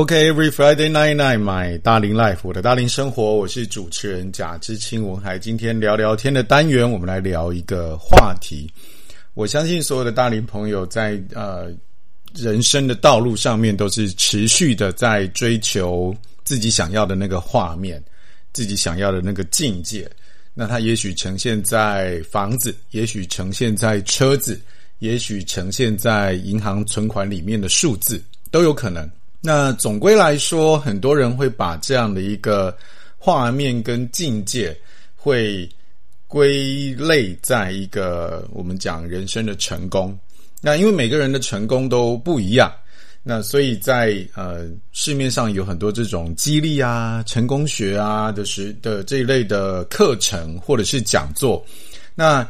OK，Every Friday night night，my 大龄 life，我的大龄生活，我是主持人贾志清文海。今天聊聊天的单元，我们来聊一个话题。我相信所有的大龄朋友在呃人生的道路上面，都是持续的在追求自己想要的那个画面，自己想要的那个境界。那它也许呈现在房子，也许呈现在车子，也许呈现在银行存款里面的数字，都有可能。那总归来说，很多人会把这样的一个画面跟境界，会归类在一个我们讲人生的成功。那因为每个人的成功都不一样，那所以在呃市面上有很多这种激励啊、成功学啊的时的这一类的课程或者是讲座，那。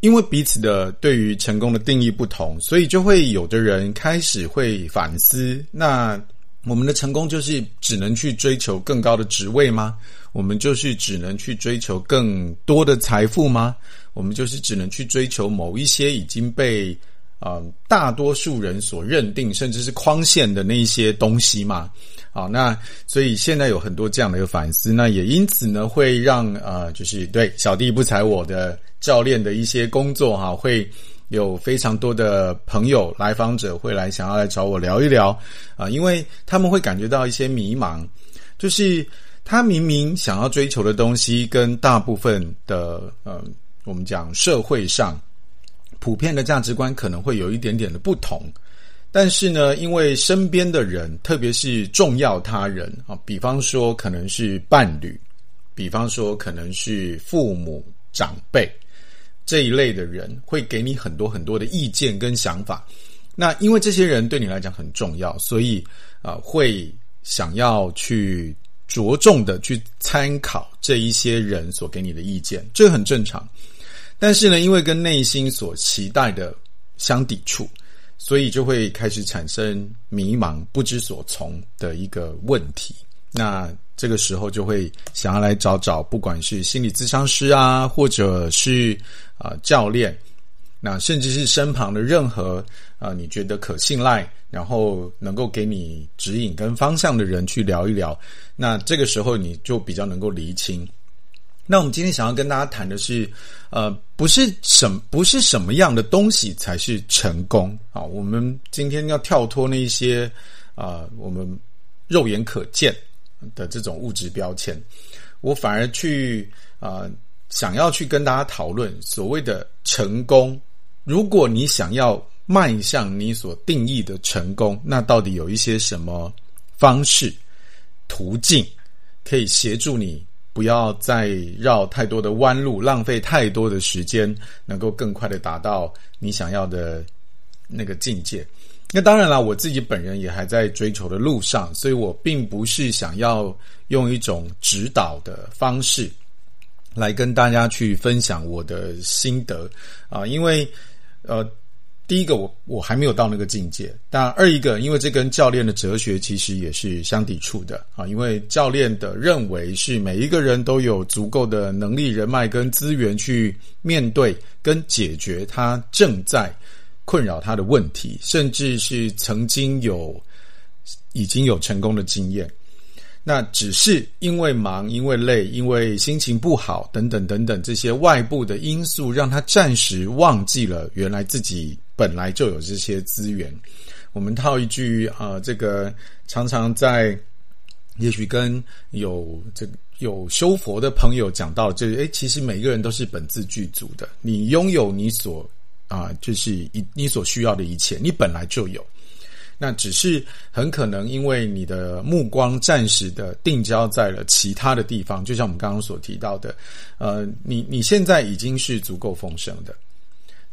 因为彼此的对于成功的定义不同，所以就会有的人开始会反思：那我们的成功就是只能去追求更高的职位吗？我们就是只能去追求更多的财富吗？我们就是只能去追求某一些已经被呃大多数人所认定甚至是框限的那一些东西吗？好，那所以现在有很多这样的一个反思，那也因此呢，会让呃，就是对小弟不才我的教练的一些工作哈，会有非常多的朋友来访者会来想要来找我聊一聊啊，因为他们会感觉到一些迷茫，就是他明明想要追求的东西，跟大部分的嗯，我们讲社会上普遍的价值观可能会有一点点的不同。但是呢，因为身边的人，特别是重要他人啊，比方说可能是伴侣，比方说可能是父母长辈这一类的人，会给你很多很多的意见跟想法。那因为这些人对你来讲很重要，所以啊，会想要去着重的去参考这一些人所给你的意见，这很正常。但是呢，因为跟内心所期待的相抵触。所以就会开始产生迷茫、不知所从的一个问题。那这个时候就会想要来找找，不管是心理咨商师啊，或者是啊、教练，那甚至是身旁的任何啊、你觉得可信赖，然后能够给你指引跟方向的人去聊一聊。那这个时候你就比较能够厘清。那我们今天想要跟大家谈的是，呃，不是什不是什么样的东西才是成功啊？我们今天要跳脱那一些啊、我们肉眼可见的这种物质标签，我反而去啊、想要去跟大家讨论所谓的成功。如果你想要迈向你所定义的成功，那到底有一些什么方式、途径可以协助你？不要再绕太多的弯路，浪费太多的时间，能够更快的达到你想要的那个境界。那当然了，我自己本人也还在追求的路上，所以我并不是想要用一种指导的方式来跟大家去分享我的心得啊，因为呃。第一个，我我还没有到那个境界。但二一个，因为这跟教练的哲学其实也是相抵触的啊。因为教练的认为是每一个人都有足够的能力、人脉跟资源去面对跟解决他正在困扰他的问题，甚至是曾经有已经有成功的经验。那只是因为忙、因为累、因为心情不好等等等等这些外部的因素，让他暂时忘记了原来自己。本来就有这些资源，我们套一句啊、这个常常在，也许跟有这个有修佛的朋友讲到，就是诶，其实每个人都是本自具足的，你拥有你所啊、就是一你所需要的一切，你本来就有，那只是很可能因为你的目光暂时的定焦在了其他的地方，就像我们刚刚所提到的，呃，你你现在已经是足够丰盛的，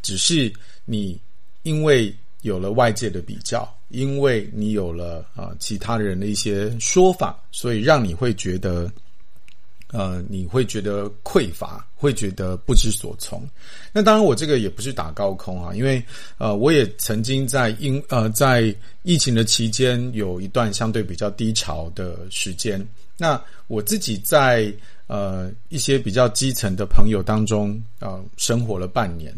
只是你。因为有了外界的比较，因为你有了啊、其他人的一些说法，所以让你会觉得，呃，你会觉得匮乏，会觉得不知所从。那当然，我这个也不是打高空啊，因为呃，我也曾经在因呃在疫情的期间有一段相对比较低潮的时间。那我自己在呃一些比较基层的朋友当中、呃，生活了半年。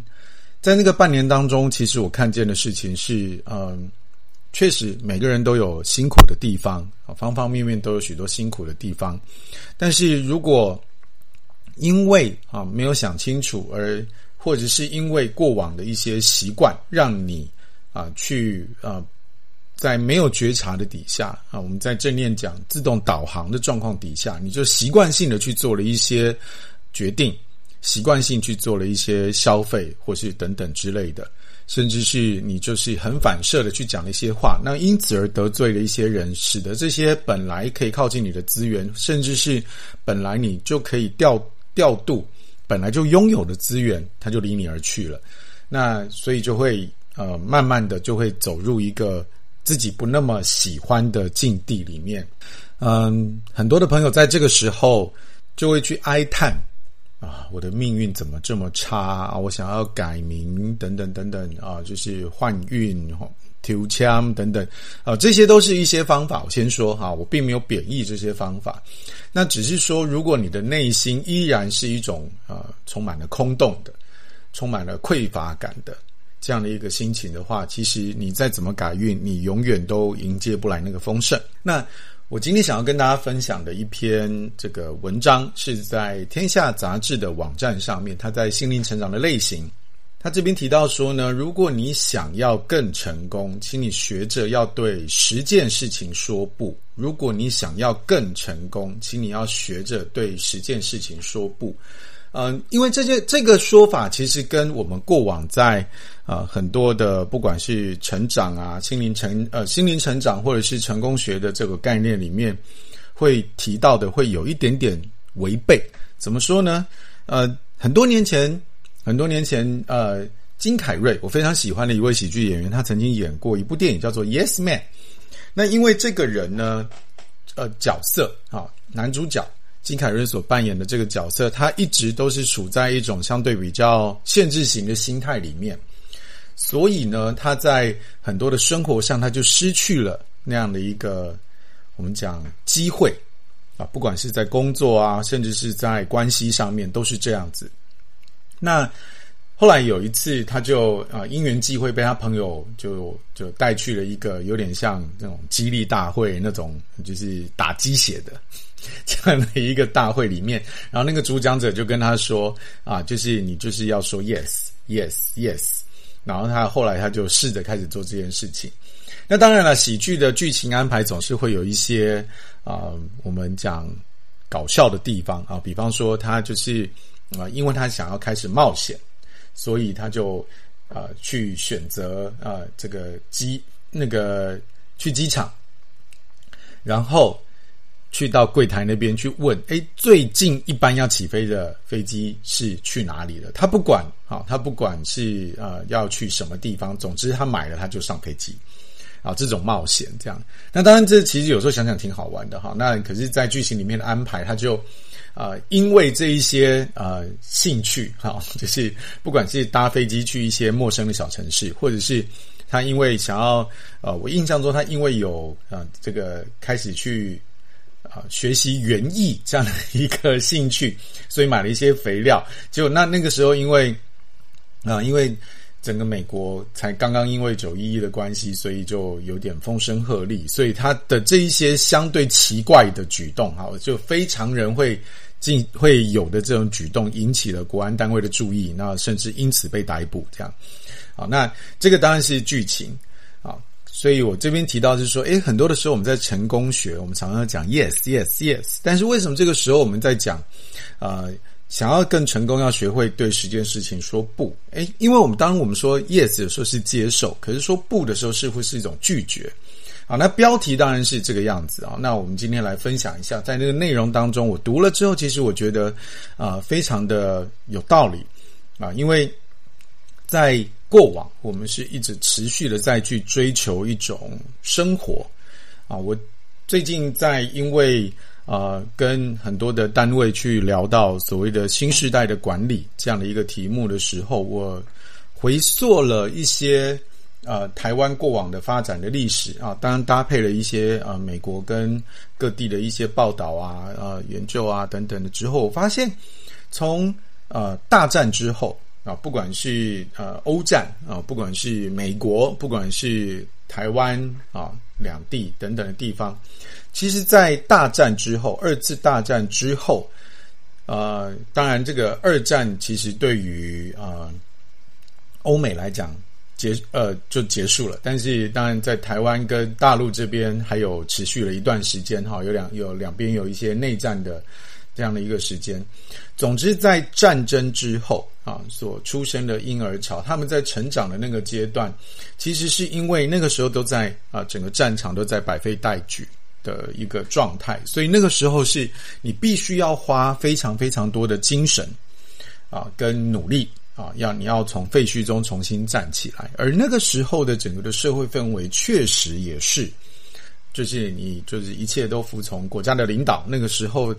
在那个半年当中，其实我看见的事情是，嗯，确实每个人都有辛苦的地方啊，方方面面都有许多辛苦的地方。但是如果因为啊没有想清楚，而或者是因为过往的一些习惯，让你啊去啊在没有觉察的底下啊，我们在正念讲自动导航的状况底下，你就习惯性的去做了一些决定。习惯性去做了一些消费，或是等等之类的，甚至是你就是很反射的去讲了一些话，那因此而得罪了一些人，使得这些本来可以靠近你的资源，甚至是本来你就可以调调度，本来就拥有的资源，它就离你而去了。那所以就会呃，慢慢的就会走入一个自己不那么喜欢的境地里面。嗯，很多的朋友在这个时候就会去哀叹。啊，我的命运怎么这么差啊？我想要改名，等等等等啊，就是换运、调枪等等啊，这些都是一些方法。我先说哈，我并没有贬义这些方法，那只是说，如果你的内心依然是一种啊，充满了空洞的、充满了匮乏感的这样的一个心情的话，其实你再怎么改运，你永远都迎接不来那个丰盛。那。我今天想要跟大家分享的一篇这个文章，是在《天下》杂志的网站上面。他在心灵成长的类型，他这边提到说呢，如果你想要更成功，请你学着要对十件事情说不。如果你想要更成功，请你要学着对十件事情说不。嗯，因为这些这个说法其实跟我们过往在啊、呃、很多的不管是成长啊、心灵成呃心灵成长或者是成功学的这个概念里面会提到的会有一点点违背。怎么说呢？呃，很多年前，很多年前，呃，金凯瑞我非常喜欢的一位喜剧演员，他曾经演过一部电影叫做《Yes Man》。那因为这个人呢，呃，角色啊、男主角。金凯瑞所扮演的这个角色，他一直都是处在一种相对比较限制型的心态里面，所以呢，他在很多的生活上，他就失去了那样的一个我们讲机会啊，不管是在工作啊，甚至是在关系上面，都是这样子。那后来有一次，他就啊因缘际会被他朋友就就带去了一个有点像那种激励大会那种，就是打鸡血的。这样的一个大会里面，然后那个主讲者就跟他说：“啊，就是你就是要说 yes yes yes。”然后他后来他就试着开始做这件事情。那当然了，喜剧的剧情安排总是会有一些啊，我们讲搞笑的地方啊，比方说他就是啊，因为他想要开始冒险，所以他就啊去选择啊这个机那个去机场，然后。去到柜台那边去问，诶，最近一班要起飞的飞机是去哪里的？他不管，好，他不管是呃要去什么地方，总之他买了他就上飞机，啊，这种冒险这样。那当然，这其实有时候想想挺好玩的哈。那可是，在剧情里面的安排，他就啊、因为这一些呃兴趣哈，就是不管是搭飞机去一些陌生的小城市，或者是他因为想要呃，我印象中他因为有啊、这个开始去。啊，学习园艺这样的 一个兴趣，所以买了一些肥料。结果那那个时候，因为啊，因为整个美国才刚刚因为九一一的关系，所以就有点风声鹤唳，所以他的这一些相对奇怪的举动，哈，就非常人会进会有的这种举动，引起了国安单位的注意，那甚至因此被逮捕。这样，好，那这个当然是剧情啊。所以我这边提到是说，诶，很多的时候我们在成功学，我们常常讲 yes yes yes，但是为什么这个时候我们在讲，呃，想要更成功，要学会对十件事情说不？诶，因为我们当我们说 yes 的时候是接受，可是说不的时候是会是一种拒绝。好，那标题当然是这个样子啊。那我们今天来分享一下，在那个内容当中，我读了之后，其实我觉得啊，非常的有道理啊，因为在。过往我们是一直持续的在去追求一种生活啊，我最近在因为啊跟很多的单位去聊到所谓的新时代的管理这样的一个题目的时候，我回溯了一些啊台湾过往的发展的历史啊，当然搭配了一些啊美国跟各地的一些报道啊、啊研究啊等等的之后，我发现从呃大战之后。啊，不管是呃欧战啊，不管是美国，不管是台湾啊两地等等的地方，其实，在大战之后，二次大战之后，呃，当然这个二战其实对于啊、呃、欧美来讲结呃就结束了，但是当然在台湾跟大陆这边还有持续了一段时间哈，有两有两边有一些内战的。这样的一个时间，总之在战争之后啊，所出生的婴儿潮，他们在成长的那个阶段，其实是因为那个时候都在啊，整个战场都在百废待举的一个状态，所以那个时候是你必须要花非常非常多的精神啊跟努力啊，要你要从废墟中重新站起来，而那个时候的整个的社会氛围确实也是，就是你就是一切都服从国家的领导，那个时候。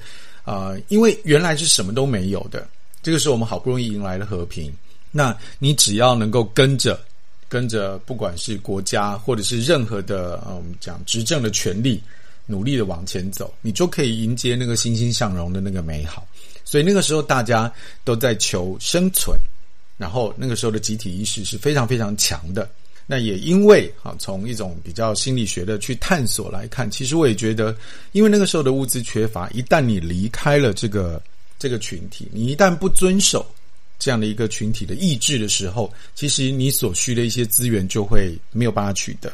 啊、呃，因为原来是什么都没有的，这个时候我们好不容易迎来了和平。那你只要能够跟着，跟着，不管是国家或者是任何的，嗯，我们讲执政的权力，努力的往前走，你就可以迎接那个欣欣向荣的那个美好。所以那个时候大家都在求生存，然后那个时候的集体意识是非常非常强的。那也因为啊，从一种比较心理学的去探索来看，其实我也觉得，因为那个时候的物资缺乏，一旦你离开了这个这个群体，你一旦不遵守这样的一个群体的意志的时候，其实你所需的一些资源就会没有办法取得，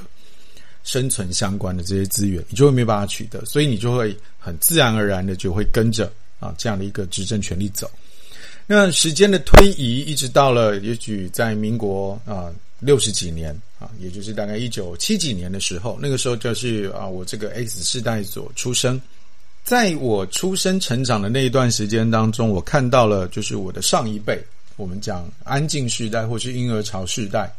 生存相关的这些资源，你就会没有办法取得，所以你就会很自然而然的就会跟着啊这样的一个执政权力走。那时间的推移，一直到了也许在民国啊。六十几年啊，也就是大概一九七几年的时候，那个时候就是啊，我这个 X 世代所出生。在我出生成长的那一段时间当中，我看到了就是我的上一辈，我们讲安静世代或是婴儿潮世代，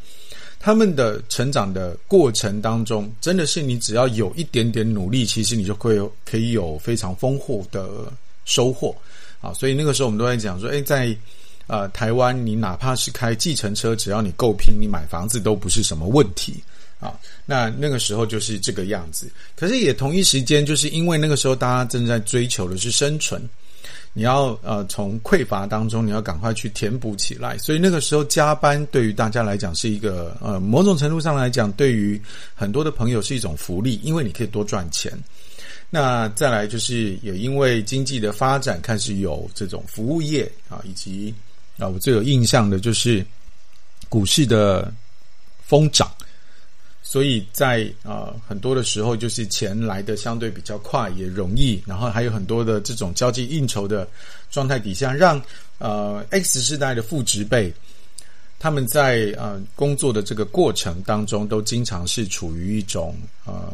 他们的成长的过程当中，真的是你只要有一点点努力，其实你就会有可以有非常丰富的收获啊。所以那个时候我们都在讲说，诶，在呃，台湾，你哪怕是开计程车，只要你够拼，你买房子都不是什么问题啊。那那个时候就是这个样子。可是也同一时间，就是因为那个时候大家正在追求的是生存，你要呃从匮乏当中，你要赶快去填补起来。所以那个时候加班对于大家来讲是一个呃某种程度上来讲，对于很多的朋友是一种福利，因为你可以多赚钱。那再来就是也因为经济的发展，开始有这种服务业啊，以及。啊，我最有印象的就是股市的疯涨，所以在啊、很多的时候，就是钱来的相对比较快，也容易，然后还有很多的这种交际应酬的状态底下，让呃 X 世代的父执辈他们在呃工作的这个过程当中，都经常是处于一种呃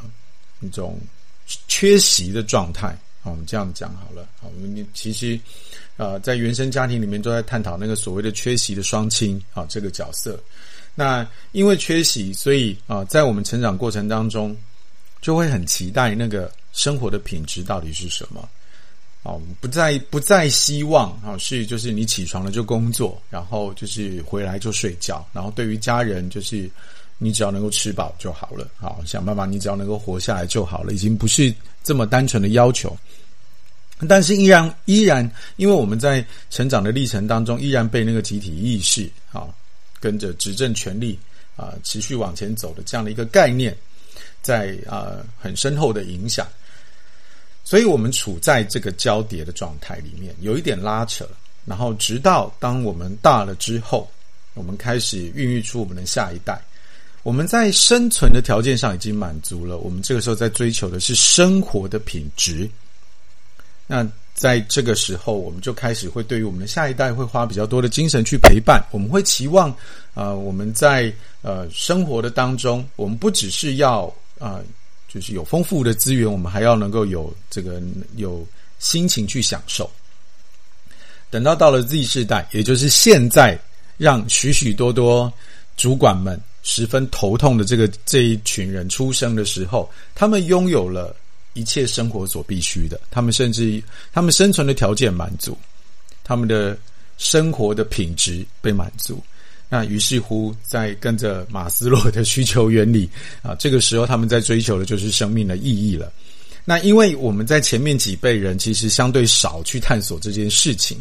一种缺席的状态。好，我们这样讲好了。好，我们其实。呃，在原生家庭里面都在探讨那个所谓的缺席的双亲啊，这个角色。那因为缺席，所以啊，在我们成长过程当中，就会很期待那个生活的品质到底是什么。啊，不再不再希望啊，是就是你起床了就工作，然后就是回来就睡觉，然后对于家人就是你只要能够吃饱就好了。好，想办法你只要能够活下来就好了，已经不是这么单纯的要求。但是依然依然，因为我们在成长的历程当中，依然被那个集体意识啊，跟着执政权力啊持续往前走的这样的一个概念，在啊很深厚的影响，所以我们处在这个交叠的状态里面，有一点拉扯。然后直到当我们大了之后，我们开始孕育出我们的下一代，我们在生存的条件上已经满足了，我们这个时候在追求的是生活的品质。那在这个时候，我们就开始会对于我们的下一代会花比较多的精神去陪伴。我们会期望，呃，我们在呃生活的当中，我们不只是要啊、呃，就是有丰富的资源，我们还要能够有这个有心情去享受。等到到了 Z 世代，也就是现在，让许许多多主管们十分头痛的这个这一群人出生的时候，他们拥有了。一切生活所必须的，他们甚至他们生存的条件满足，他们的生活的品质被满足。那于是乎，在跟着马斯洛的需求原理啊，这个时候他们在追求的就是生命的意义了。那因为我们在前面几辈人其实相对少去探索这件事情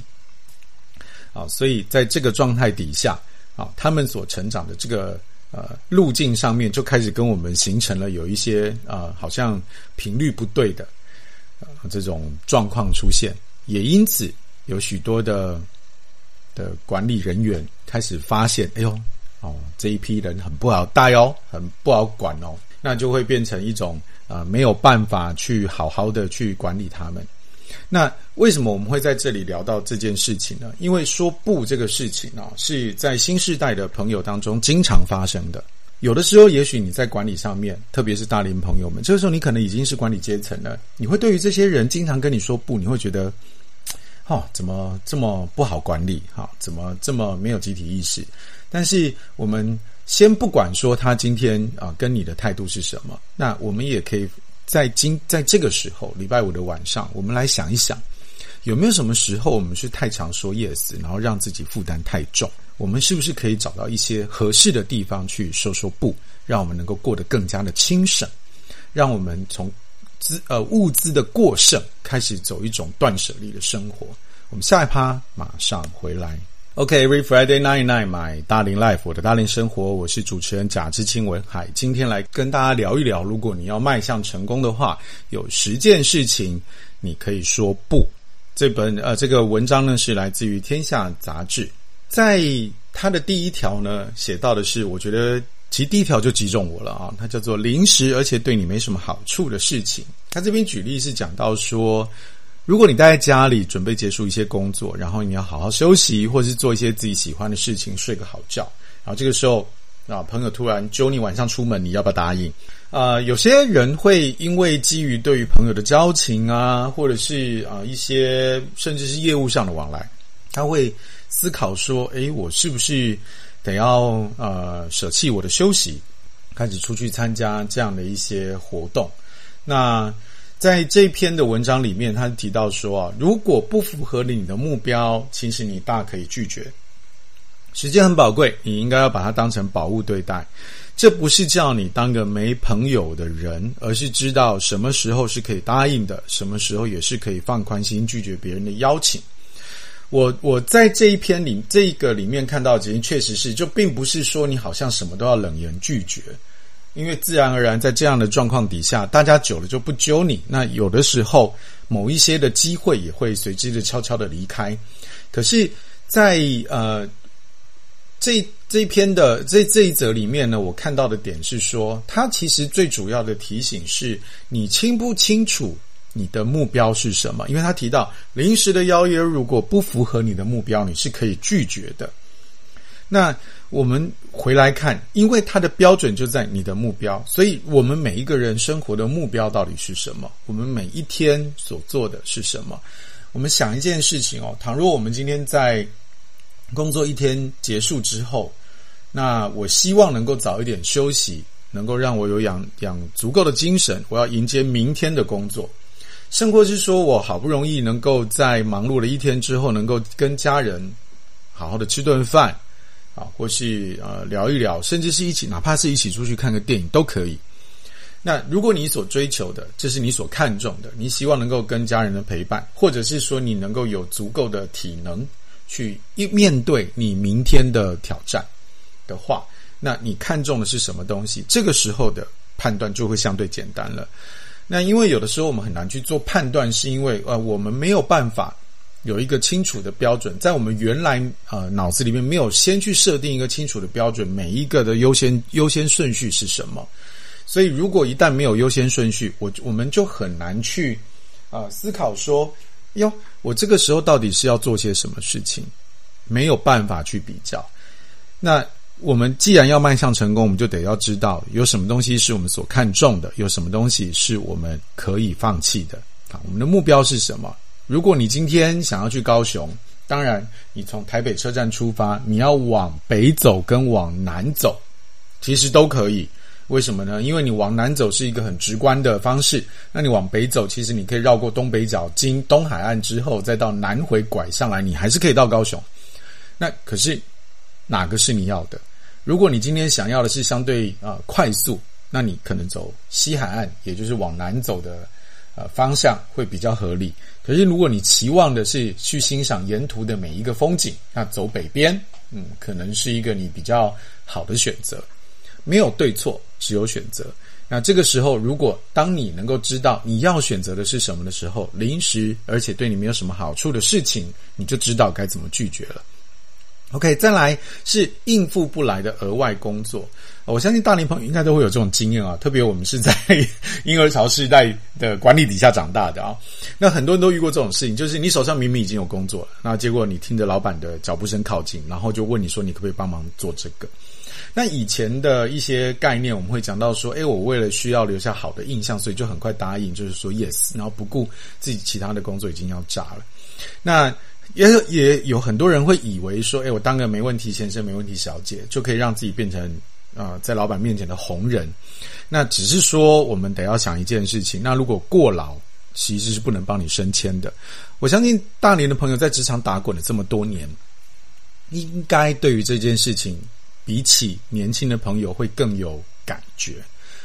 啊，所以在这个状态底下啊，他们所成长的这个呃路径上面就开始跟我们形成了有一些啊、呃，好像频率不对的、这种状况出现，也因此有许多的的管理人员开始发现，哎呦，哦，这一批人很不好带哦，很不好管哦，那就会变成一种啊、没有办法去好好的去管理他们。那为什么我们会在这里聊到这件事情呢？因为说不这个事情啊，是在新世代的朋友当中经常发生的。有的时候，也许你在管理上面，特别是大龄朋友们，这个时候你可能已经是管理阶层了，你会对于这些人经常跟你说不，你会觉得，哦，怎么这么不好管理？哈，怎么这么没有集体意识？但是我们先不管说他今天啊跟你的态度是什么，那我们也可以。在今在这个时候，礼拜五的晚上，我们来想一想，有没有什么时候我们是太常说 yes，然后让自己负担太重？我们是不是可以找到一些合适的地方去说说不，让我们能够过得更加的轻省，让我们从资呃物资的过剩开始走一种断舍离的生活？我们下一趴马上回来。OK，Every Friday night night，my 大龄 life，我的大龄生活，我是主持人贾志清文海，今天来跟大家聊一聊，如果你要迈向成功的话，有十件事情你可以说不。这本呃这个文章呢是来自于天下杂志，在它的第一条呢写到的是，我觉得其实第一条就击中我了啊，它叫做临时而且对你没什么好处的事情。它这边举例是讲到说。如果你待在家里准备结束一些工作，然后你要好好休息，或是做一些自己喜欢的事情，睡个好觉。然后这个时候啊，朋友突然揪你晚上出门，你要不要答应？啊、有些人会因为基于对于朋友的交情啊，或者是啊一些甚至是业务上的往来，他会思考说：诶，我是不是得要呃舍弃我的休息，开始出去参加这样的一些活动？那。在这篇的文章里面，他提到说啊，如果不符合你的目标，其实你大可以拒绝。时间很宝贵，你应该要把它当成宝物对待。这不是叫你当个没朋友的人，而是知道什么时候是可以答应的，什么时候也是可以放宽心拒绝别人的邀请。我我在这一篇里这一个里面看到，其实确实是，就并不是说你好像什么都要冷言拒绝。因为自然而然，在这样的状况底下，大家久了就不揪你。那有的时候，某一些的机会也会随之的悄悄的离开。可是在，在呃这这篇的这这一则里面呢，我看到的点是说，他其实最主要的提醒是你清不清楚你的目标是什么？因为他提到临时的邀约如果不符合你的目标，你是可以拒绝的。那我们回来看，因为它的标准就在你的目标，所以我们每一个人生活的目标到底是什么？我们每一天所做的是什么？我们想一件事情哦，倘若我们今天在工作一天结束之后，那我希望能够早一点休息，能够让我有养养足够的精神，我要迎接明天的工作。甚或是说我好不容易能够在忙碌了一天之后，能够跟家人好好的吃顿饭。啊，或是呃聊一聊，甚至是一起，哪怕是一起出去看个电影都可以。那如果你所追求的，这是你所看重的，你希望能够跟家人的陪伴，或者是说你能够有足够的体能去一面对你明天的挑战的话，那你看重的是什么东西？这个时候的判断就会相对简单了。那因为有的时候我们很难去做判断，是因为呃我们没有办法。有一个清楚的标准，在我们原来呃脑子里面没有先去设定一个清楚的标准，每一个的优先优先顺序是什么？所以如果一旦没有优先顺序，我我们就很难去啊、思考说，哟，我这个时候到底是要做些什么事情？没有办法去比较。那我们既然要迈向成功，我们就得要知道有什么东西是我们所看重的，有什么东西是我们可以放弃的啊？我们的目标是什么？如果你今天想要去高雄，当然你从台北车站出发，你要往北走跟往南走，其实都可以。为什么呢？因为你往南走是一个很直观的方式，那你往北走，其实你可以绕过东北角，经东海岸之后，再到南回拐上来，你还是可以到高雄。那可是哪个是你要的？如果你今天想要的是相对啊、快速，那你可能走西海岸，也就是往南走的。呃，方向会比较合理。可是，如果你期望的是去欣赏沿途的每一个风景，那走北边，嗯，可能是一个你比较好的选择。没有对错，只有选择。那这个时候，如果当你能够知道你要选择的是什么的时候，临时而且对你没有什么好处的事情，你就知道该怎么拒绝了。OK，再来是应付不来的额外工作。我相信大龄朋友应该都会有这种经验啊，特别我们是在 婴儿潮世代的管理底下长大的啊。那很多人都遇过这种事情，就是你手上明明已经有工作了，那结果你听着老板的脚步声靠近，然后就问你说你可不可以帮忙做这个？那以前的一些概念，我们会讲到说，诶，我为了需要留下好的印象，所以就很快答应，就是说 yes，然后不顾自己其他的工作已经要炸了。那也也有很多人会以为说，诶，我当个没问题先生、没问题小姐，就可以让自己变成啊、在老板面前的红人。那只是说，我们得要想一件事情，那如果过劳，其实是不能帮你升迁的。我相信大连的朋友在职场打滚了这么多年，应该对于这件事情。比起年轻的朋友会更有感觉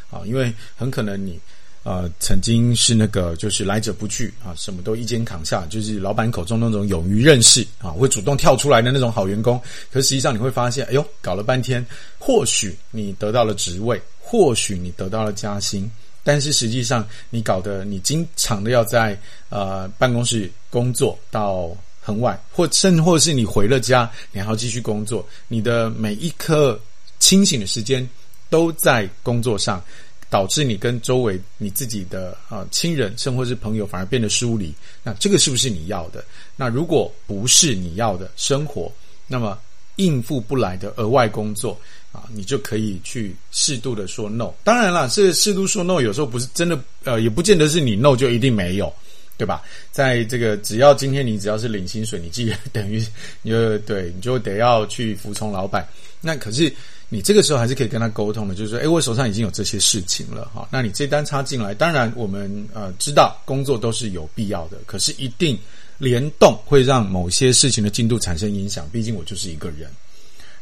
啊，因为很可能你呃曾经是那个就是来者不拒啊，什么都一肩扛下，就是老板口中那种勇于任事啊，会主动跳出来的那种好员工。可实际上你会发现，哎呦，搞了半天，或许你得到了职位，或许你得到了加薪，但是实际上你搞得你经常的要在呃办公室工作到。很晚，或甚或是你回了家，你还要继续工作，你的每一刻清醒的时间都在工作上，导致你跟周围你自己的啊、亲人，甚或是朋友反而变得疏离。那这个是不是你要的？那如果不是你要的生活，那么应付不来的额外工作啊，你就可以去适度的说 no。当然了，是适度说 no，有时候不是真的，呃，也不见得是你 no 就一定没有。对吧？在这个，只要今天你只要是领薪水，你既然等于你就对，你就得要去服从老板。那可是你这个时候还是可以跟他沟通的，就是说，诶，我手上已经有这些事情了，哈。那你这单插进来，当然我们呃知道工作都是有必要的，可是一定联动会让某些事情的进度产生影响。毕竟我就是一个人，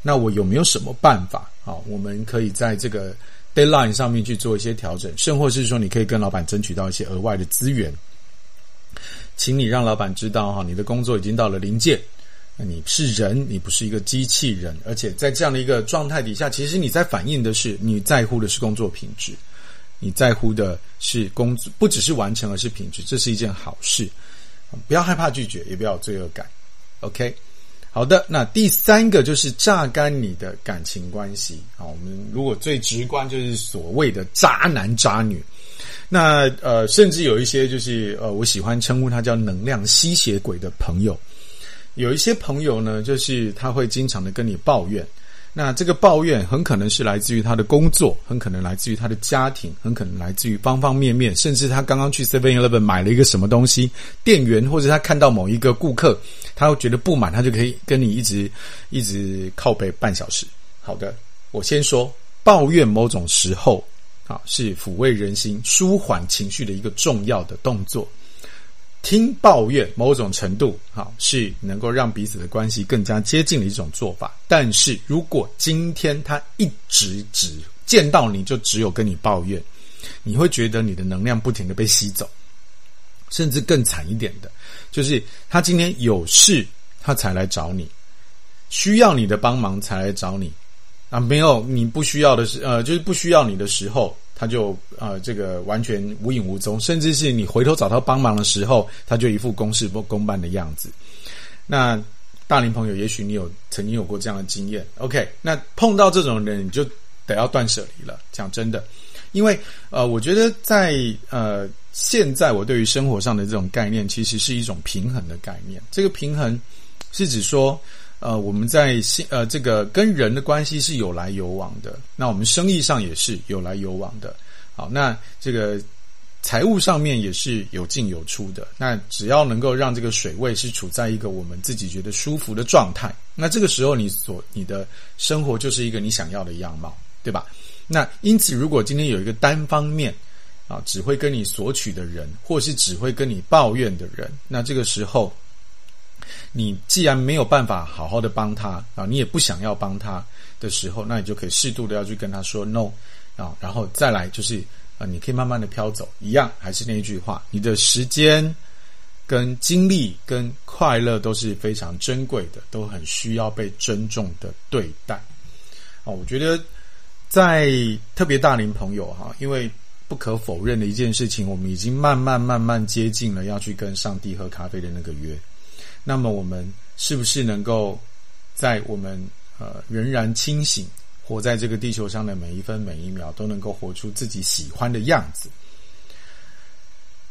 那我有没有什么办法啊？我们可以在这个 deadline 上面去做一些调整，甚或是说你可以跟老板争取到一些额外的资源。请你让老板知道哈，你的工作已经到了临界，你是人，你不是一个机器人，而且在这样的一个状态底下，其实你在反映的是你在乎的是工作品质，你在乎的是工作，不只是完成，而是品质，这是一件好事。不要害怕拒绝，也不要有罪恶感。OK，好的，那第三个就是榨干你的感情关系啊。我们如果最直观，就是所谓的渣男渣女。那呃，甚至有一些就是呃，我喜欢称呼他叫能量吸血鬼的朋友。有一些朋友呢，就是他会经常的跟你抱怨。那这个抱怨很可能是来自于他的工作，很可能来自于他的家庭，很可能来自于方方面面。甚至他刚刚去 Seven Eleven 买了一个什么东西，店员或者他看到某一个顾客，他会觉得不满，他就可以跟你一直一直靠背半小时。好的，我先说抱怨，某种时候。啊，是抚慰人心、舒缓情绪的一个重要的动作。听抱怨，某种程度，哈，是能够让彼此的关系更加接近的一种做法。但是如果今天他一直只见到你就只有跟你抱怨，你会觉得你的能量不停的被吸走，甚至更惨一点的，就是他今天有事他才来找你，需要你的帮忙才来找你。啊，没有，你不需要的时，呃，就是不需要你的时候，他就呃，这个完全无影无踪，甚至是你回头找他帮忙的时候，他就一副公事不公办的样子。那大龄朋友，也许你有曾经有过这样的经验，OK？那碰到这种人，你就得要断舍离了。讲真的，因为呃，我觉得在呃现在，我对于生活上的这种概念，其实是一种平衡的概念。这个平衡是指说。呃，我们在心呃这个跟人的关系是有来有往的，那我们生意上也是有来有往的。好，那这个财务上面也是有进有出的。那只要能够让这个水位是处在一个我们自己觉得舒服的状态，那这个时候你所你的生活就是一个你想要的样貌，对吧？那因此，如果今天有一个单方面啊只会跟你索取的人，或是只会跟你抱怨的人，那这个时候。你既然没有办法好好的帮他啊，你也不想要帮他的时候，那你就可以适度的要去跟他说 no 啊，然后再来就是啊，你可以慢慢的飘走，一样还是那一句话，你的时间跟精力跟快乐都是非常珍贵的，都很需要被尊重的对待啊。我觉得在特别大龄朋友哈，因为不可否认的一件事情，我们已经慢慢慢慢接近了要去跟上帝喝咖啡的那个约。那么我们是不是能够在我们呃仍然清醒，活在这个地球上的每一分每一秒，都能够活出自己喜欢的样子？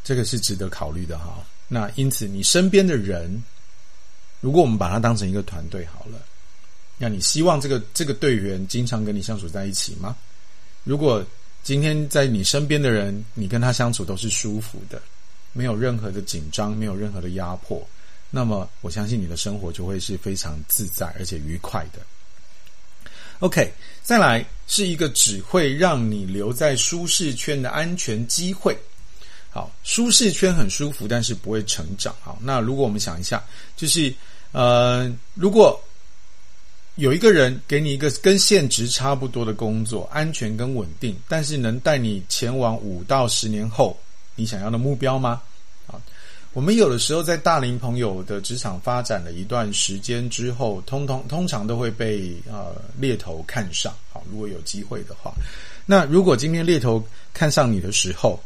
这个是值得考虑的哈。那因此，你身边的人，如果我们把它当成一个团队好了，那你希望这个这个队员经常跟你相处在一起吗？如果今天在你身边的人，你跟他相处都是舒服的，没有任何的紧张，没有任何的压迫，那么我相信你的生活就会是非常自在而且愉快的。OK，再来是一个只会让你留在舒适圈的安全机会。好，舒适圈很舒服，但是不会成长。好，那如果我们想一下，就是呃，如果有一个人给你一个跟现职差不多的工作，安全跟稳定，但是能带你前往五到十年后你想要的目标吗？我们有的时候在大龄朋友的职场发展了一段时间之后，通通通常都会被呃猎头看上。好，如果有机会的话，那如果今天猎头看上你的时候，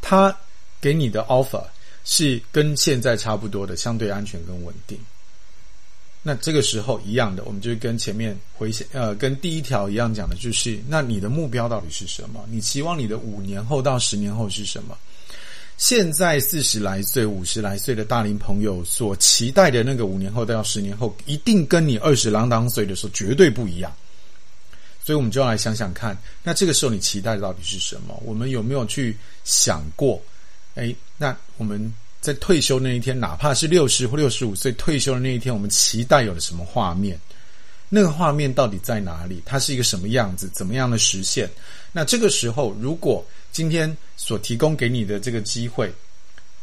他给你的 offer 是跟现在差不多的，相对安全跟稳定。那这个时候一样的，我们就跟前面回，呃，跟第一条一样讲的，就是那你的目标到底是什么？你期望你的五年后到十年后是什么？现在四十来岁、五十来岁的大龄朋友所期待的那个五年后到十年后，一定跟你二十郎当岁的时候绝对不一样。所以，我们就要来想想看，那这个时候你期待的到底是什么？我们有没有去想过？哎，那我们在退休那一天，哪怕是六十或六十五岁退休的那一天，我们期待有了什么画面？那个画面到底在哪里？它是一个什么样子？怎么样的实现？那这个时候，如果今天所提供给你的这个机会，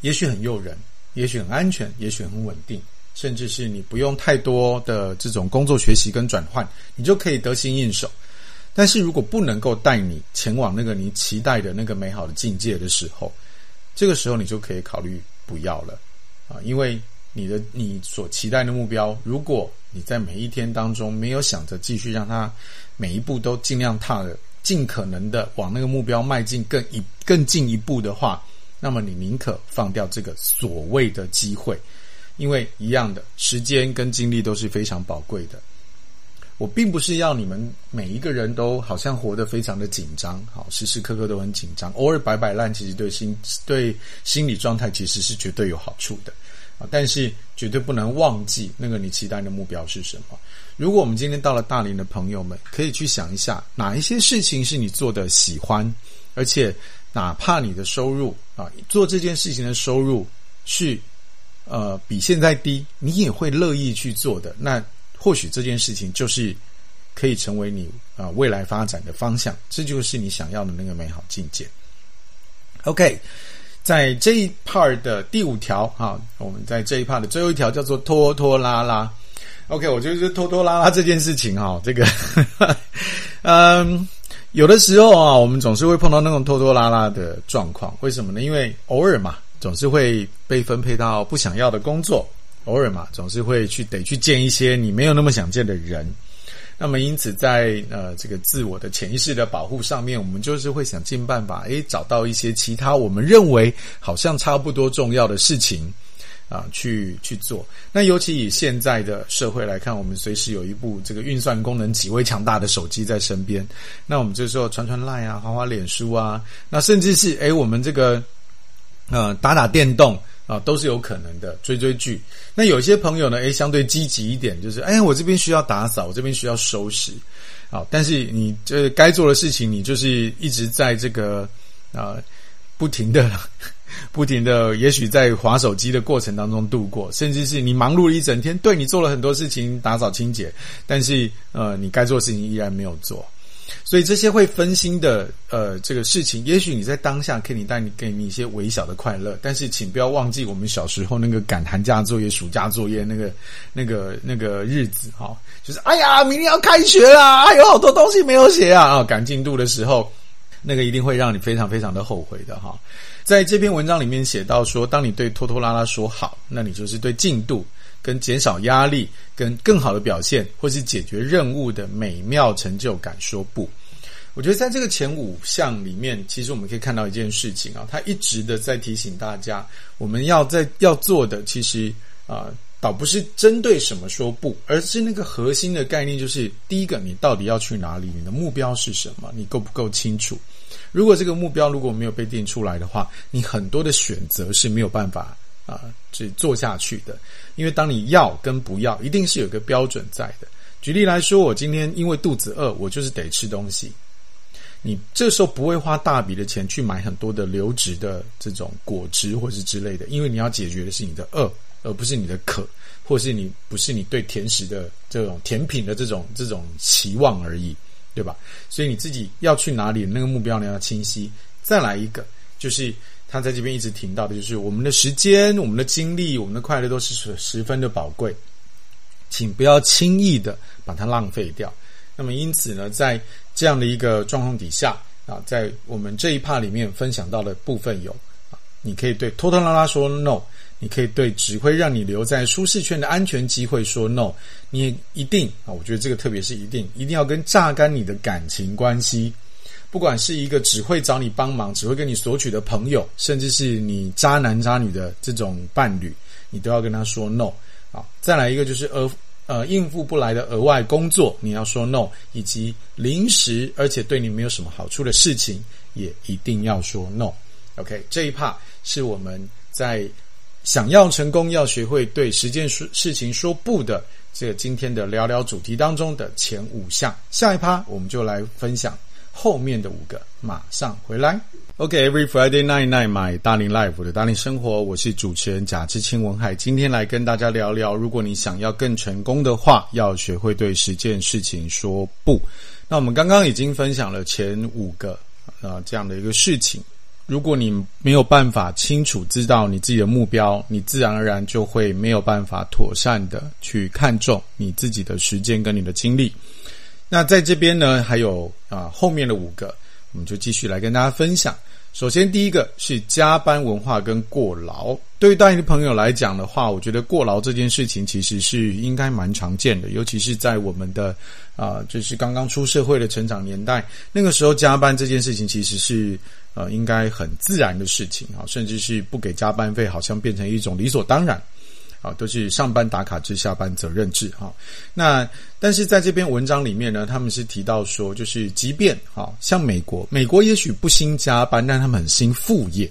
也许很诱人，也许很安全，也许很稳定。甚至是你不用太多的这种工作学习跟转换，你就可以得心应手。但是如果不能够带你前往那个你期待的那个美好的境界的时候，这个时候你就可以考虑不要了啊！因为你的你所期待的目标，如果你在每一天当中没有想着继续让它每一步都尽量踏的尽可能的往那个目标迈进更一更进一步的话，那么你宁可放掉这个所谓的机会，因为一样的时间跟精力都是非常宝贵的。我并不是要你们每一个人都好像活得非常的紧张，好，时时刻刻都很紧张，偶尔摆摆烂，其实对心对心理状态其实是绝对有好处的。但是绝对不能忘记那个你期待的目标是什么。如果我们今天到了大连的朋友们，可以去想一下，哪一些事情是你做的喜欢，而且哪怕你的收入啊，做这件事情的收入是呃比现在低，你也会乐意去做的。那。或许这件事情就是可以成为你啊未来发展的方向，这就是你想要的那个美好境界。OK，在这一 part 的第五条哈，我们在这一 part 的最后一条叫做拖拖拉拉。OK，我觉得拖拖拉拉这件事情哈，这个 嗯，有的时候啊，我们总是会碰到那种拖拖拉拉的状况。为什么呢？因为偶尔嘛，总是会被分配到不想要的工作。偶尔嘛，总是会去得去见一些你没有那么想见的人，那么因此在呃这个自我的潜意识的保护上面，我们就是会想尽办法，诶，找到一些其他我们认为好像差不多重要的事情啊，去去做。那尤其以现在的社会来看，我们随时有一部这个运算功能极为强大的手机在身边，那我们这时候传传 LINE 啊，滑滑脸书啊，那甚至是诶我们这个呃打打电动。啊，都是有可能的。追追剧，那有些朋友呢，诶，相对积极一点，就是，哎，我这边需要打扫，我这边需要收拾，啊，但是你这该做的事情，你就是一直在这个啊，不停的、不停的，也许在划手机的过程当中度过，甚至是你忙碌了一整天，对，你做了很多事情，打扫清洁，但是呃，你该做的事情依然没有做。所以这些会分心的，呃，这个事情，也许你在当下可以带你给你一些微小的快乐，但是请不要忘记我们小时候那个赶寒假作业、暑假作业那个、那个、那个日子，哈、就是哎呀，明天要开学啦，还有好多东西没有写啊，啊、赶进度的时候，那个一定会让你非常非常的后悔的哈。在这篇文章里面写到说，当你对拖拖拉拉说好，那你就是对进度、跟减少压力、跟更好的表现，或是解决任务的美妙成就感说不。我觉得在这个前五项里面，其实我们可以看到一件事情啊，他一直的在提醒大家，我们要在要做的，其实啊。倒不是针对什么说不，而是那个核心的概念，就是第一个，你到底要去哪里？你的目标是什么？你够不够清楚？如果这个目标如果没有被定出来的话，你很多的选择是没有办法啊去做下去的。因为当你要跟不要，一定是有个标准在的。举例来说，我今天因为肚子饿，我就是得吃东西。你这时候不会花大笔的钱去买很多的流质的这种果汁或是之类的，因为你要解决的是你的饿。而不是你的渴，或是你不是你对甜食的这种甜品的这种这种期望而已，对吧？所以你自己要去哪里，那个目标呢要清晰。再来一个，就是他在这边一直提到的，就是我们的时间、我们的精力、我们的快乐都是十十分的宝贵，请不要轻易的把它浪费掉。那么因此呢，在这样的一个状况底下啊，在我们这一 part 里面分享到的部分有啊，你可以对拖拖拉拉说 no。你可以对只会让你留在舒适圈的安全机会说 no，你一定啊，我觉得这个特别是一定，一定要跟榨干你的感情关系，不管是一个只会找你帮忙、只会跟你索取的朋友，甚至是你渣男渣女的这种伴侣，你都要跟他说 no 啊。再来一个就是额呃应付不来的额外工作，你要说 no，以及临时而且对你没有什么好处的事情，也一定要说 no。OK，这一 part 是我们在。想要成功，要学会对十件事事情说不的。这个今天的聊聊主题当中的前五项，下一趴我们就来分享后面的五个。马上回来。OK，Every、Friday night night，my 大龄 life 的大龄生活，我是主持人贾志清文海。今天来跟大家聊聊，如果你想要更成功的话，要学会对十件事情说不。那我们刚刚已经分享了前五个啊、呃、这样的一个事情。如果你没有办法清楚知道你自己的目标，你自然而然就会没有办法妥善的去看重你自己的时间跟你的精力。那在这边呢，还有啊后面的五个，我们就继续来跟大家分享。首先，第一个是加班文化跟过劳。对于大一的朋友来讲的话，我觉得过劳这件事情其实是应该蛮常见的，尤其是在我们的啊，就是刚刚出社会的成长年代，那个时候加班这件事情其实是。呃，应该很自然的事情啊，甚至是不给加班费，好像变成一种理所当然啊，都是上班打卡制、下班责任制哈。那但是在这篇文章里面呢，他们是提到说，就是即便哈，像美国，美国也许不兴加班，但他们很兴副业，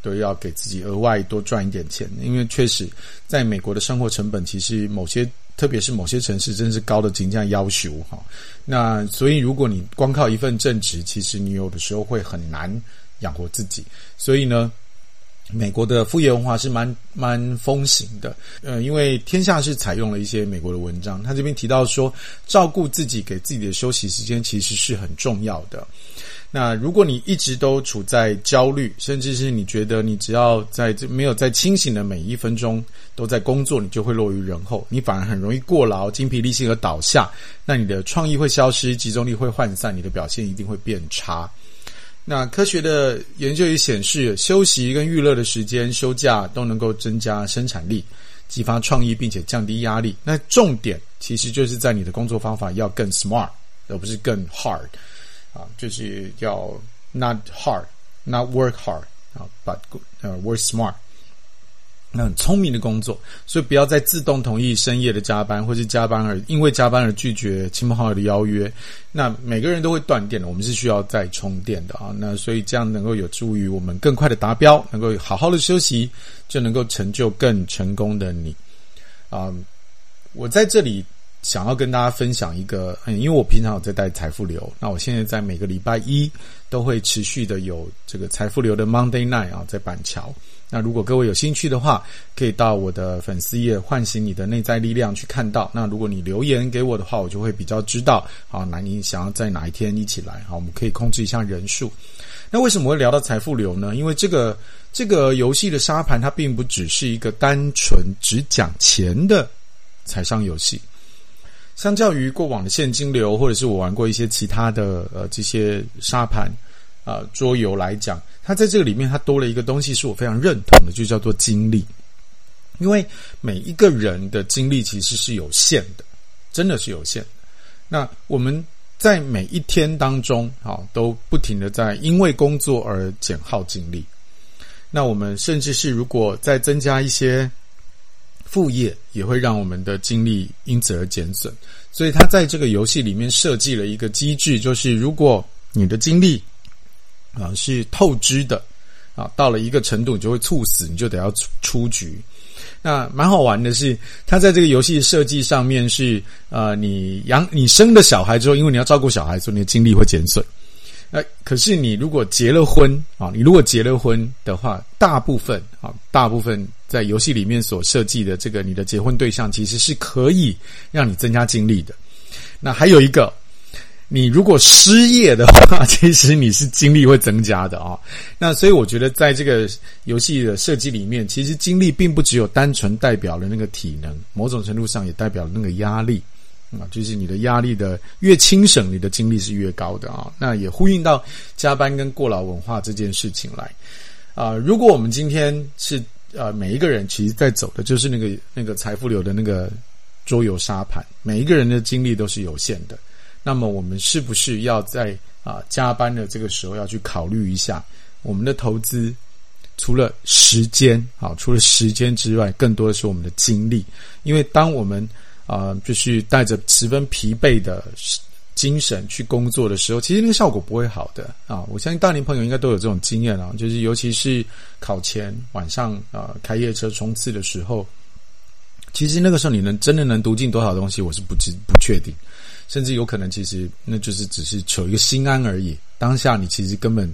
都要给自己额外多赚一点钱，因为确实在美国的生活成本，其实某些。特别是某些城市真是高的紧张要求哈，那所以如果你光靠一份正职，其实你有的时候会很难养活自己。所以呢，美国的副业文化是蛮蛮风行的。呃，因为天下是采用了一些美国的文章，他这边提到说，照顾自己、给自己的休息时间其实是很重要的。那如果你一直都处在焦虑，甚至是你觉得你只要在这没有在清醒的每一分钟都在工作，你就会落于人后，你反而很容易过劳、精疲力尽而倒下。那你的创意会消失，集中力会涣散，你的表现一定会变差。那科学的研究也显示，休息跟娱乐的时间、休假都能够增加生产力、激发创意，并且降低压力。那重点其实就是在你的工作方法要更 smart，而不是更 hard。啊，就是要 not hard, not work hard 啊，but 呃 work smart，那很聪明的工作，所以不要再自动同意深夜的加班，或是加班而因为加班而拒绝亲朋好友的邀约。那每个人都会断电的，我们是需要再充电的啊。那所以这样能够有助于我们更快的达标，能够好好的休息，就能够成就更成功的你。啊，我在这里。想要跟大家分享一个，嗯，因为我平常有在带财富流，那我现在在每个礼拜一都会持续的有这个财富流的 Monday Night 啊，在板桥。那如果各位有兴趣的话，可以到我的粉丝页唤醒你的内在力量去看到。那如果你留言给我的话，我就会比较知道，好，那你想要在哪一天一起来？好，我们可以控制一下人数。那为什么会聊到财富流呢？因为这个这个游戏的沙盘，它并不只是一个单纯只讲钱的财商游戏。相较于过往的现金流，或者是我玩过一些其他的呃这些沙盘，呃桌游来讲，它在这个里面它多了一个东西，是我非常认同的，就叫做精力。因为每一个人的精力其实是有限的，真的是有限。那我们在每一天当中，啊，都不停的在因为工作而减耗精力。那我们甚至是如果再增加一些副业，也会让我们的精力因此而减损。所以他在这个游戏里面设计了一个机制，就是如果你的精力啊是透支的啊，到了一个程度，你就会猝死，你就得要出出局。那蛮好玩的是，他在这个游戏设计上面是，呃，你养你生了小孩之后，因为你要照顾小孩，所以你的精力会减损。那可是你如果结了婚啊，你如果结了婚的话，大部分啊，大部分在游戏里面所设计的这个你的结婚对象，其实是可以让你增加精力的。那还有一个。你如果失业的话，其实你是精力会增加的啊。那所以我觉得，在这个游戏的设计里面，其实精力并不只有单纯代表了那个体能，某种程度上也代表了那个压力啊。就是你的压力的越轻省，你的精力是越高的啊。那也呼应到加班跟过劳文化这件事情来啊。如果我们今天是呃每一个人其实在走的就是那个那个财富流的那个桌游沙盘，每一个人的精力都是有限的。那么我们是不是要在啊加班的这个时候要去考虑一下我们的投资？除了时间啊，除了时间之外，更多的是我们的精力。因为当我们啊就是带着十分疲惫的精神去工作的时候，其实那个效果不会好的啊。我相信大龄朋友应该都有这种经验啊，就是尤其是考前晚上啊开夜车冲刺的时候，其实那个时候你能真的能读进多少东西，我是不知不确定。甚至有可能，其实那就是只是求一个心安而已。当下你其实根本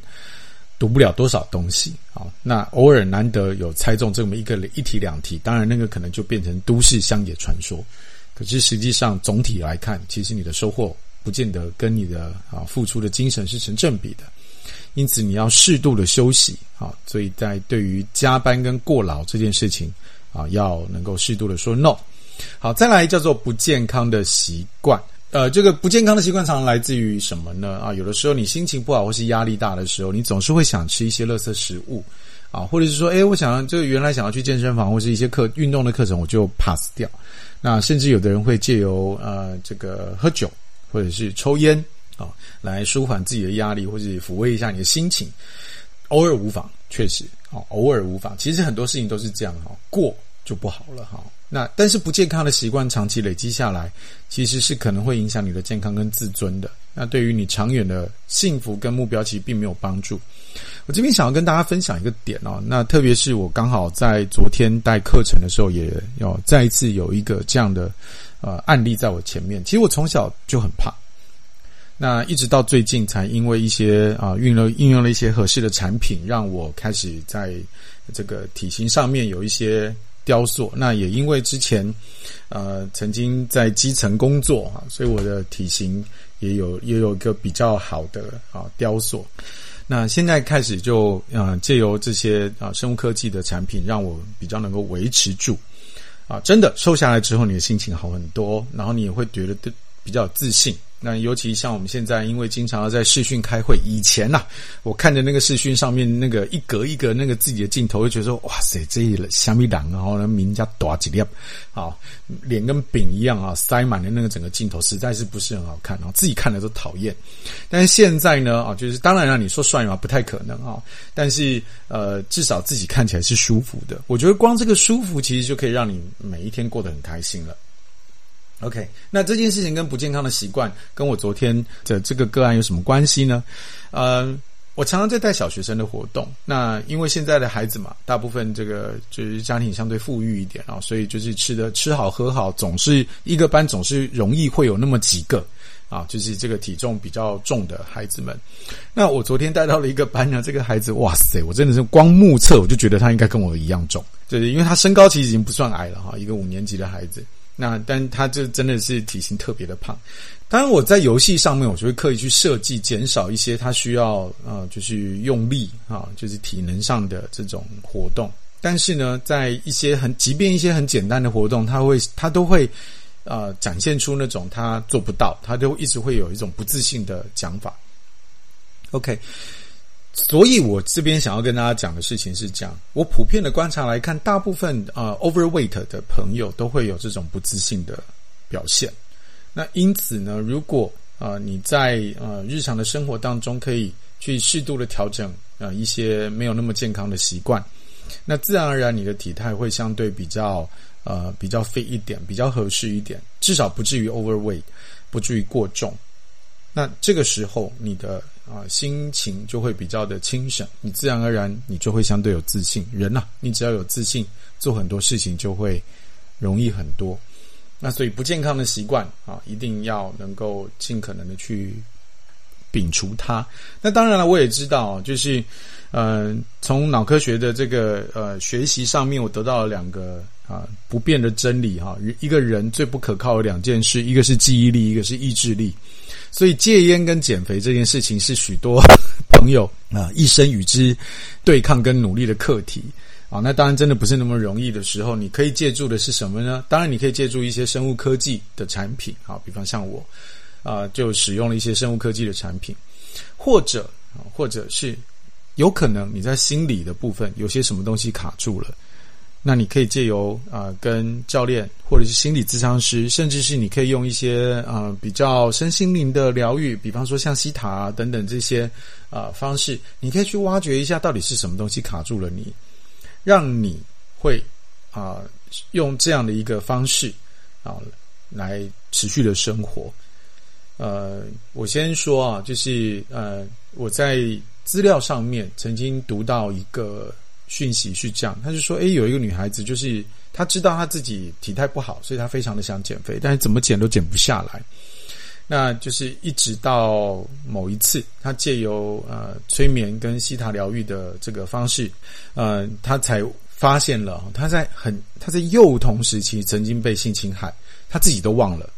读不了多少东西啊。那偶尔难得有猜中这么一个一题两题，当然那个可能就变成都市乡野传说。可是实际上总体来看，其实你的收获不见得跟你的啊付出的精神是成正比的。因此你要适度的休息啊。所以在对于加班跟过劳这件事情啊，要能够适度的说 no。好，再来叫做不健康的习惯。呃，这个不健康的习惯常常来自于什么呢？啊，有的时候你心情不好或是压力大的时候，你总是会想吃一些垃圾食物，啊，或者是说，诶，我想要这个原来想要去健身房或是一些课运动的课程，我就 pass 掉。那甚至有的人会借由呃这个喝酒或者是抽烟啊，来舒缓自己的压力或者抚慰一下你的心情，偶尔无妨，确实啊，偶尔无妨。其实很多事情都是这样哈，过就不好了哈。那但是不健康的习惯长期累积下来，其实是可能会影响你的健康跟自尊的。那对于你长远的幸福跟目标，其实并没有帮助。我这边想要跟大家分享一个点哦，那特别是我刚好在昨天带课程的时候，也要再一次有一个这样的呃案例在我前面。其实我从小就很胖，那一直到最近才因为一些啊运用运用了一些合适的产品，让我开始在这个体型上面有一些。雕塑，那也因为之前，呃，曾经在基层工作啊，所以我的体型也有也有一个比较好的啊雕塑。那现在开始就啊借由这些啊生物科技的产品，让我比较能够维持住啊，真的瘦下来之后，你的心情好很多，然后你也会觉得比较自信。那尤其像我们现在，因为经常要在视讯开会，以前呐、啊，我看着那个视讯上面那个一格一格那个自己的镜头，就觉得说，哇塞，这一虾米人，然后呢，名家大几粒，啊，脸跟饼一样啊，塞满了那个整个镜头，实在是不是很好看，然后自己看了都讨厌。但是现在呢，啊，就是当然让你说帅嘛，不太可能啊，但是呃，至少自己看起来是舒服的。我觉得光这个舒服，其实就可以让你每一天过得很开心了。OK，那这件事情跟不健康的习惯，跟我昨天的这个个案有什么关系呢？呃，我常常在带小学生的活动。那因为现在的孩子嘛，大部分这个就是家庭相对富裕一点啊，所以就是吃的吃好喝好，总是一个班总是容易会有那么几个啊，就是这个体重比较重的孩子们。那我昨天带到了一个班呢，这个孩子哇塞，我真的是光目测我就觉得他应该跟我一样重，就是因为他身高其实已经不算矮了哈，一个五年级的孩子。那，但他就真的是体型特别的胖。当然，我在游戏上面，我就会刻意去设计，减少一些他需要呃，就是用力啊，就是体能上的这种活动。但是呢，在一些很，即便一些很简单的活动，他会，他都会呃，展现出那种他做不到，他都一直会有一种不自信的讲法。OK。所以我这边想要跟大家讲的事情是这样：我普遍的观察来看，大部分啊、overweight 的朋友都会有这种不自信的表现。那因此呢，如果啊、你在呃日常的生活当中可以去适度的调整啊、呃、一些没有那么健康的习惯，那自然而然你的体态会相对比较呃比较 fit 一点，比较合适一点，至少不至于 overweight，不至于过重。那这个时候你的啊、心情就会比较的轻省，你自然而然你就会相对有自信。人呐、啊，你只要有自信，做很多事情就会容易很多。那所以不健康的习惯啊，一定要能够尽可能的去摒除它。那当然了，我也知道，就是呃，从脑科学的这个呃学习上面，我得到了两个啊不变的真理哈。一个人最不可靠的两件事，一个是记忆力，一个是意志力。所以戒烟跟减肥这件事情，是许多朋友 啊一生与之对抗跟努力的课题。啊，那当然真的不是那么容易的时候，你可以借助的是什么呢？当然，你可以借助一些生物科技的产品，啊，比方像我，啊，就使用了一些生物科技的产品，或者啊，或者是有可能你在心理的部分有些什么东西卡住了，那你可以借由啊，跟教练或者是心理咨商师，甚至是你可以用一些啊比较身心灵的疗愈，比方说像西塔啊等等这些啊方式，你可以去挖掘一下到底是什么东西卡住了你。让你会啊、用这样的一个方式啊来持续的生活。呃，我先说啊，就是呃我在资料上面曾经读到一个讯息是这样，他就说，诶，有一个女孩子，就是她知道她自己体态不好，所以她非常的想减肥，但是怎么减都减不下来。那就是一直到某一次，他借由呃催眠跟西塔疗愈的这个方式，呃，他才发现了他在很他在幼童时期曾经被性侵害，他自己都忘了。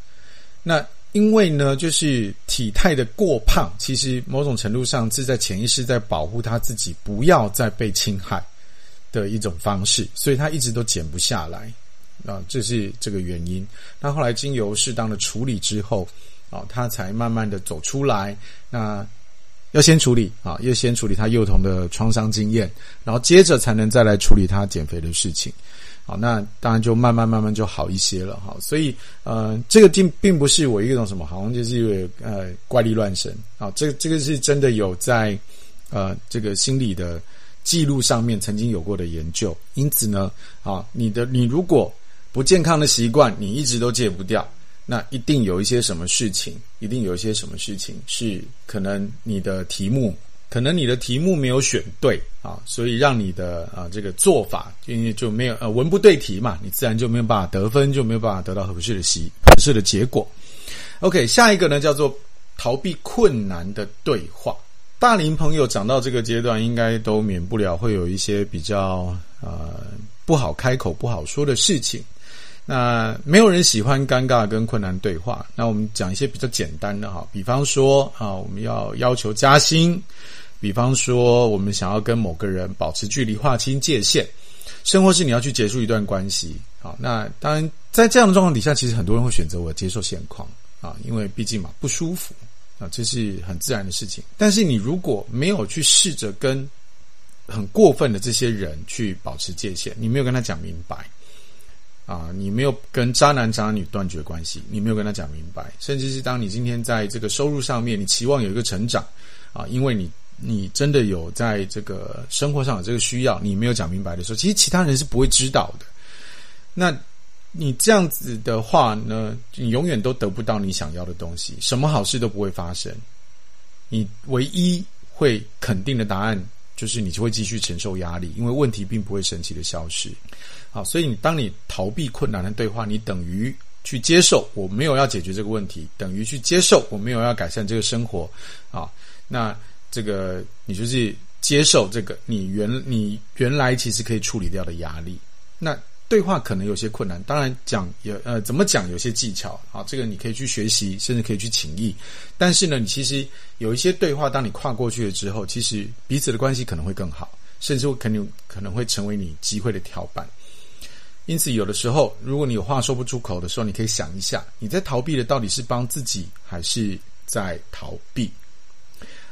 那因为呢，就是体态的过胖，其实某种程度上是在潜意识在保护他自己不要再被侵害的一种方式，所以他一直都减不下来啊，这是这个原因。那后来经由适当的处理之后。啊，他才慢慢的走出来。那要先处理啊，要先处理他幼童的创伤经验，然后接着才能再来处理他减肥的事情。好，那当然就慢慢慢慢就好一些了哈。所以呃，这个并并不是我一种什么，好像就是呃怪力乱神啊。这个这个是真的有在呃这个心理的记录上面曾经有过的研究。因此呢，啊，你的你如果不健康的习惯，你一直都戒不掉。那一定有一些什么事情，一定有一些什么事情是可能你的题目，可能你的题目没有选对啊，所以让你的啊这个做法，因为就没有呃文不对题嘛，你自然就没有办法得分，就没有办法得到合适的习合适的结果。OK，下一个呢叫做逃避困难的对话。大龄朋友长到这个阶段，应该都免不了会有一些比较呃不好开口、不好说的事情。那没有人喜欢尴尬跟困难对话。那我们讲一些比较简单的哈，比方说啊，我们要要求加薪，比方说我们想要跟某个人保持距离，划清界限，甚或是你要去结束一段关系。好，那当然在这样的状况底下，其实很多人会选择我接受现况啊，因为毕竟嘛不舒服啊，这是很自然的事情。但是你如果没有去试着跟很过分的这些人去保持界限，你没有跟他讲明白。啊，你没有跟渣男渣女断绝关系，你没有跟他讲明白，甚至是当你今天在这个收入上面，你期望有一个成长，啊，因为你你真的有在这个生活上有这个需要，你没有讲明白的时候，其实其他人是不会知道的。那你这样子的话呢，你永远都得不到你想要的东西，什么好事都不会发生。你唯一会肯定的答案就是你就会继续承受压力，因为问题并不会神奇的消失。好，所以你当你逃避困难的对话，你等于去接受我没有要解决这个问题，等于去接受我没有要改善这个生活。啊，那这个你就是接受这个你原你原来其实可以处理掉的压力。那对话可能有些困难，当然讲有呃怎么讲有些技巧啊，这个你可以去学习，甚至可以去请益。但是呢，你其实有一些对话，当你跨过去了之后，其实彼此的关系可能会更好，甚至会肯定可能会成为你机会的跳板。因此，有的时候，如果你有话说不出口的时候，你可以想一下，你在逃避的到底是帮自己，还是在逃避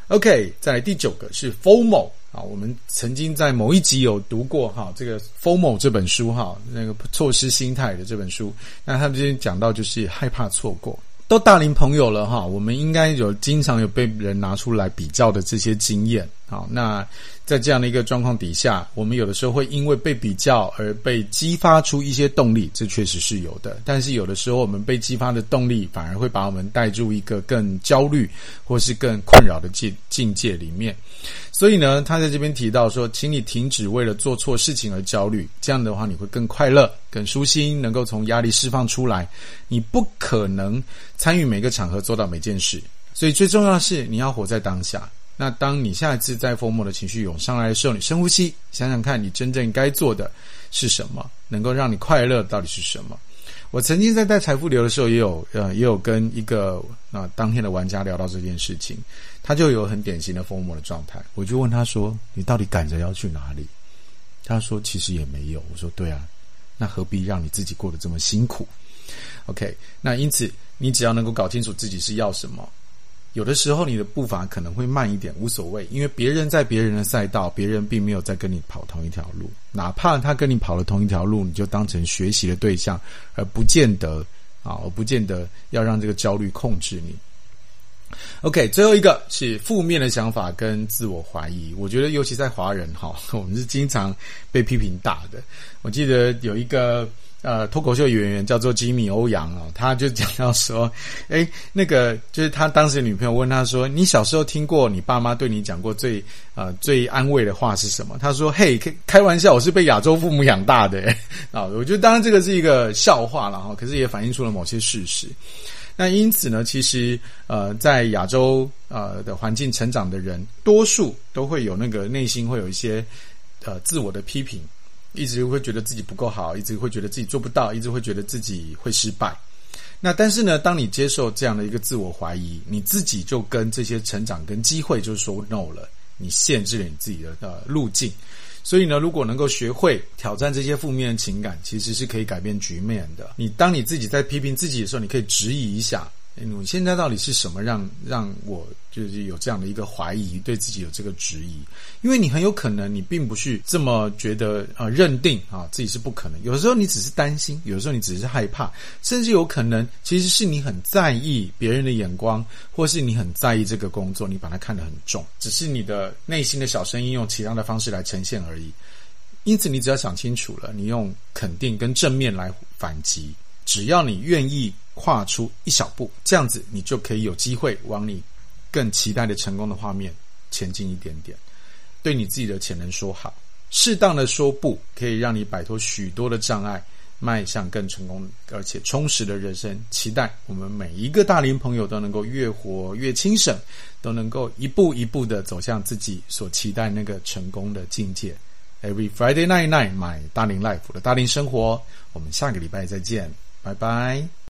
？OK，再来第九个是 FOMO 啊，我们曾经在某一集有读过哈，这个 FOMO 这本书哈，那个错失心态的这本书，那他们今天讲到就是害怕错过。都大龄朋友了哈，我们应该有经常有被人拿出来比较的这些经验。好，那在这样的一个状况底下，我们有的时候会因为被比较而被激发出一些动力，这确实是有的。但是有的时候，我们被激发的动力反而会把我们带入一个更焦虑或是更困扰的境境界里面。所以呢，他在这边提到说，请你停止为了做错事情而焦虑，这样的话你会更快乐、更舒心，能够从压力释放出来。你不可能参与每个场合，做到每件事，所以最重要的是你要活在当下。那当你下一次在疯魔的情绪涌上来的时候，你深呼吸，想想看你真正该做的是什么，能够让你快乐到底是什么？我曾经在带财富流的时候，也有呃，也有跟一个啊、呃、当天的玩家聊到这件事情，他就有很典型的疯魔的状态。我就问他说：“你到底赶着要去哪里？”他说：“其实也没有。”我说：“对啊，那何必让你自己过得这么辛苦？”OK，那因此你只要能够搞清楚自己是要什么。有的时候你的步伐可能会慢一点，无所谓，因为别人在别人的赛道，别人并没有在跟你跑同一条路。哪怕他跟你跑了同一条路，你就当成学习的对象，而不见得啊，而不见得要让这个焦虑控制你。OK，最后一个是负面的想法跟自我怀疑。我觉得尤其在华人哈，我们是经常被批评大的。我记得有一个。呃，脱口秀演员叫做吉米欧阳哦，他就讲到说，诶，那个就是他当时的女朋友问他说：“你小时候听过你爸妈对你讲过最呃最安慰的话是什么？”他说：“嘿，开开玩笑，我是被亚洲父母养大的。”啊，我觉得当然这个是一个笑话了哈，可是也反映出了某些事实。那因此呢，其实呃，在亚洲呃的环境成长的人，多数都会有那个内心会有一些呃自我的批评。一直会觉得自己不够好，一直会觉得自己做不到，一直会觉得自己会失败。那但是呢，当你接受这样的一个自我怀疑，你自己就跟这些成长跟机会就是说 no 了，你限制了你自己的呃路径。所以呢，如果能够学会挑战这些负面情感，其实是可以改变局面的。你当你自己在批评自己的时候，你可以质疑一下。你现在到底是什么让让我就是有这样的一个怀疑，对自己有这个质疑？因为你很有可能你并不是这么觉得啊、呃，认定啊自己是不可能。有时候你只是担心，有的时候你只是害怕，甚至有可能其实是你很在意别人的眼光，或是你很在意这个工作，你把它看得很重，只是你的内心的小声音用其他的方式来呈现而已。因此，你只要想清楚了，你用肯定跟正面来反击，只要你愿意。跨出一小步，这样子你就可以有机会往你更期待的成功的画面前进一点点。对你自己的潜能说好，适当的说不，可以让你摆脱许多的障碍，迈向更成功而且充实的人生。期待我们每一个大龄朋友都能够越活越轻省，都能够一步一步的走向自己所期待那个成功的境界。Every Friday night night，my 大龄 life 的大龄生活，我们下个礼拜再见，拜拜。